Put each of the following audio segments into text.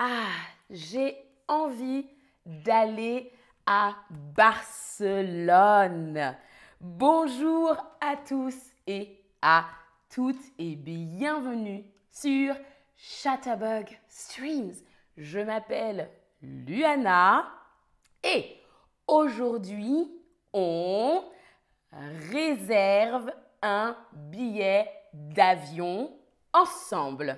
Ah, j'ai envie d'aller à Barcelone. Bonjour à tous et à toutes et bienvenue sur Chatterbug Streams. Je m'appelle Luana et aujourd'hui on réserve un billet d'avion ensemble.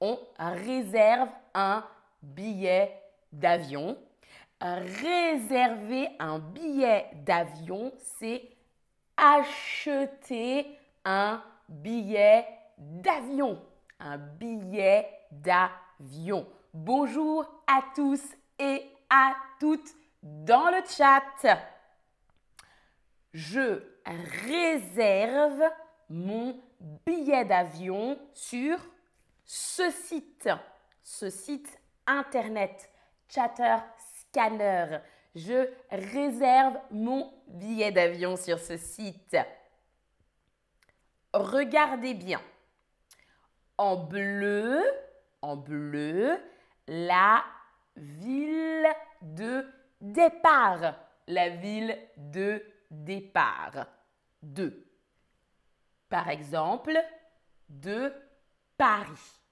On réserve un billet d'avion. Réserver un billet d'avion, c'est acheter un billet d'avion. Un billet d'avion. Bonjour à tous et à toutes dans le chat. Je réserve mon billet d'avion sur ce site. Ce site internet, Chatter Scanner. Je réserve mon billet d'avion sur ce site. Regardez bien. En bleu, en bleu, la ville de départ. La ville de départ. De. Par exemple, de Paris.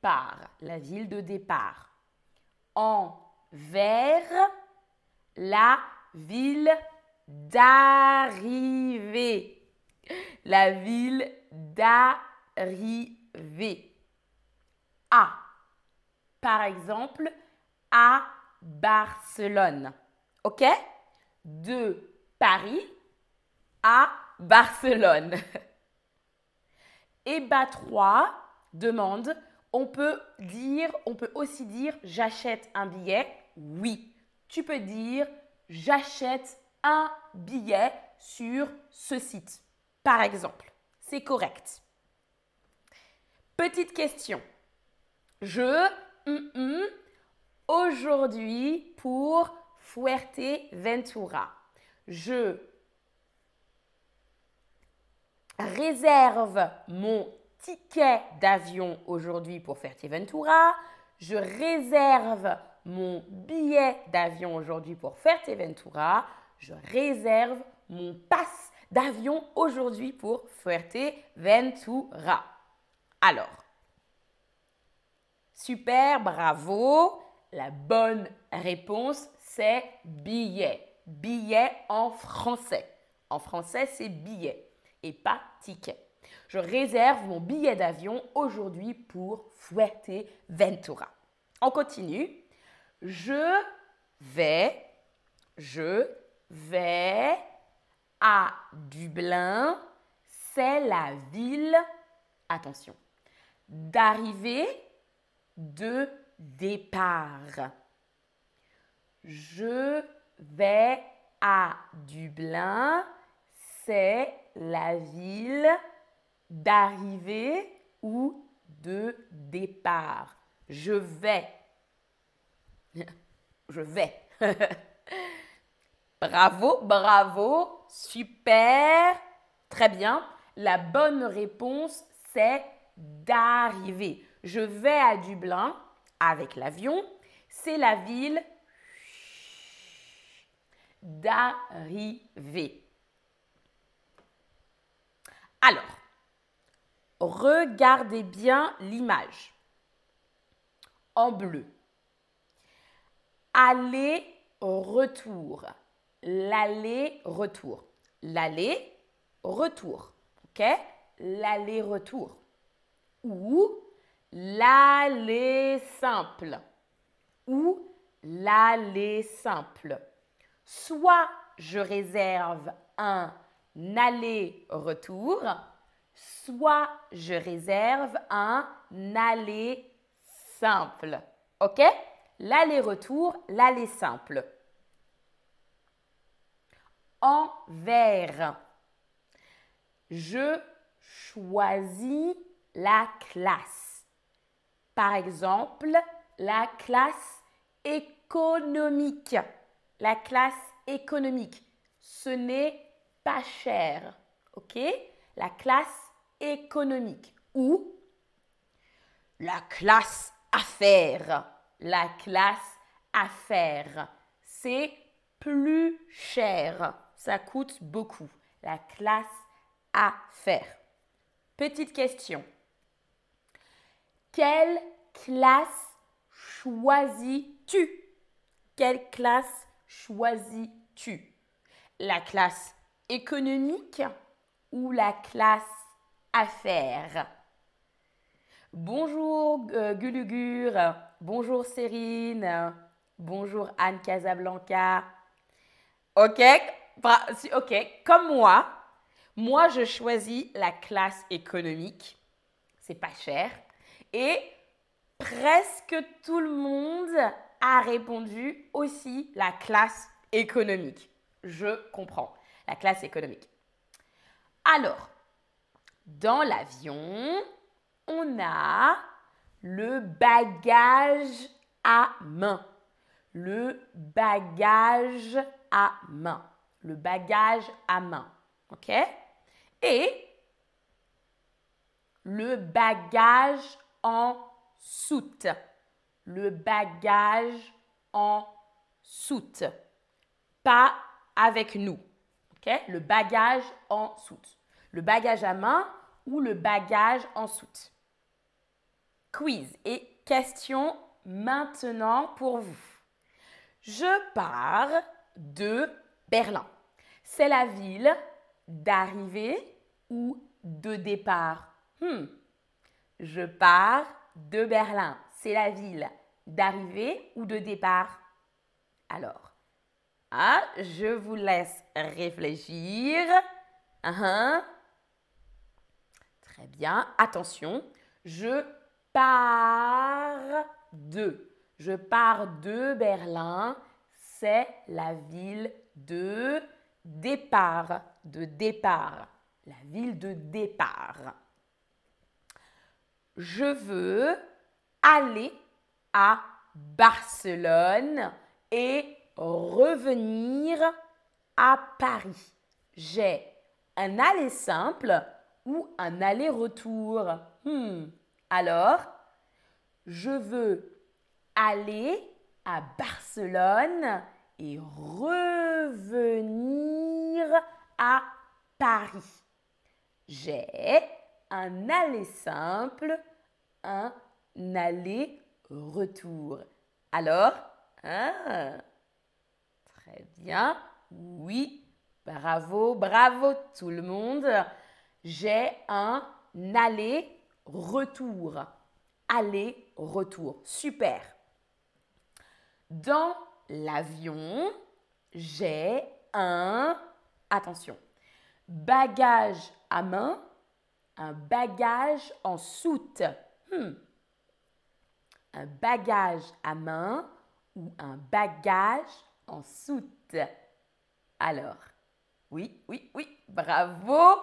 Départ, la ville de départ. En vert, la ville d'arrivée. La ville d'arrivée. A. Par exemple, à Barcelone. OK? De Paris à Barcelone. EBA 3 demande, on peut dire, on peut aussi dire j'achète un billet. Oui, tu peux dire j'achète un billet sur ce site. Par exemple, c'est correct. Petite question. Je mm, mm, aujourd'hui pour Fuerteventura. Je réserve mon ticket d'avion aujourd'hui pour Fuerteventura. Je réserve mon billet d'avion aujourd'hui pour Fuerteventura. Je réserve mon passe d'avion aujourd'hui pour Fuerteventura. Alors, super, bravo. La bonne réponse, c'est billet. Billet en français. En français, c'est billet et pas ticket. Je réserve mon billet d'avion aujourd'hui pour Fuerteventura. On continue. Je vais, je vais à Dublin. C'est la ville, attention, d'arrivée, de départ. Je vais à Dublin. C'est la ville d'arrivée ou de départ. Je vais. Je vais. bravo, bravo, super, très bien. La bonne réponse, c'est d'arriver. Je vais à Dublin avec l'avion. C'est la ville d'arriver. Alors, regardez bien l'image en bleu. Aller-retour. L'aller-retour. L'aller-retour. OK? L'aller-retour. Ou l'aller simple. Ou l'aller simple. Soit je réserve un aller-retour, soit je réserve un aller simple. OK? L'aller-retour, l'aller simple. En vert. Je choisis la classe. Par exemple, la classe économique. La classe économique. Ce n'est pas cher. OK? La classe économique ou la classe affaires. La classe affaires. C'est plus cher. Ça coûte beaucoup. La classe affaires. Petite question. Quelle classe choisis-tu? Quelle classe choisis-tu? La classe économique ou la classe Bonjour euh, Gulugur, bonjour Cérine, bonjour Anne Casablanca. Ok, ok, comme moi, moi je choisis la classe économique, c'est pas cher. Et presque tout le monde a répondu aussi la classe économique. Je comprends, la classe économique. Alors, dans l'avion, on a le bagage à main. Le bagage à main. Le bagage à main. OK? Et le bagage en soute. Le bagage en soute. Pas avec nous. OK? Le bagage en soute. Le bagage à main ou le bagage en soute quiz et question maintenant pour vous. Je pars de Berlin. C'est la ville d'arrivée ou de départ? Hmm. Je pars de Berlin. C'est la ville d'arrivée ou de départ? Alors, ah, je vous laisse réfléchir. Bien. Attention, je pars de. Je pars de Berlin. C'est la ville de départ. De départ. La ville de départ. Je veux aller à Barcelone et revenir à Paris. J'ai un aller simple un aller-retour. Hmm. Alors, je veux aller à Barcelone et revenir à Paris. J'ai un aller simple, un aller-retour. Alors, hein? très bien, oui, bravo, bravo tout le monde. J'ai un aller retour. Aller, retour. Super. Dans l'avion, j'ai un, attention, bagage à main, un bagage en soute. Hmm. Un bagage à main ou un bagage en soute. Alors, oui, oui, oui, bravo.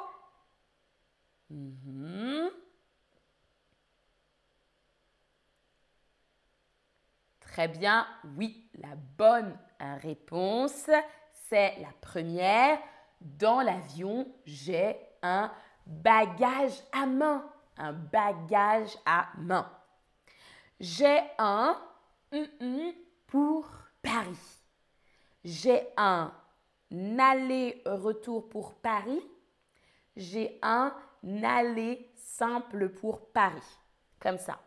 Mhm. Très bien, oui, la bonne réponse, c'est la première. Dans l'avion, j'ai un bagage à main. Un bagage à main. J'ai un pour Paris. J'ai un aller-retour pour Paris. J'ai un aller simple pour Paris. Comme ça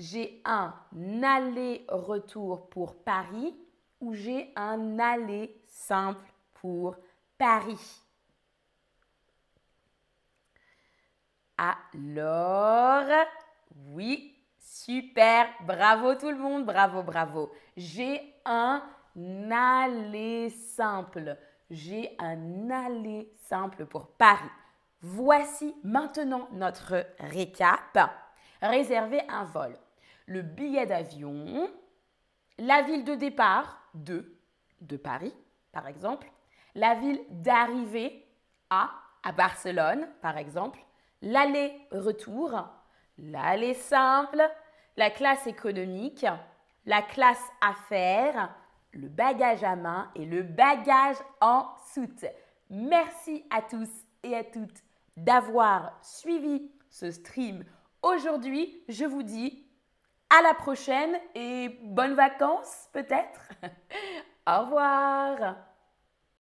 j'ai un aller-retour pour Paris ou j'ai un aller simple pour Paris. Alors, oui, super, bravo tout le monde, bravo, bravo. J'ai un aller simple. J'ai un aller simple pour Paris. Voici maintenant notre récap. Réserver un vol le billet d'avion, la ville de départ de, de Paris, par exemple, la ville d'arrivée à, à Barcelone, par exemple, l'aller-retour, l'aller simple, la classe économique, la classe affaires, le bagage à main et le bagage en soute. Merci à tous et à toutes d'avoir suivi ce stream. Aujourd'hui, je vous dis À la prochaine et bonnes vacances peut-être. Au revoir.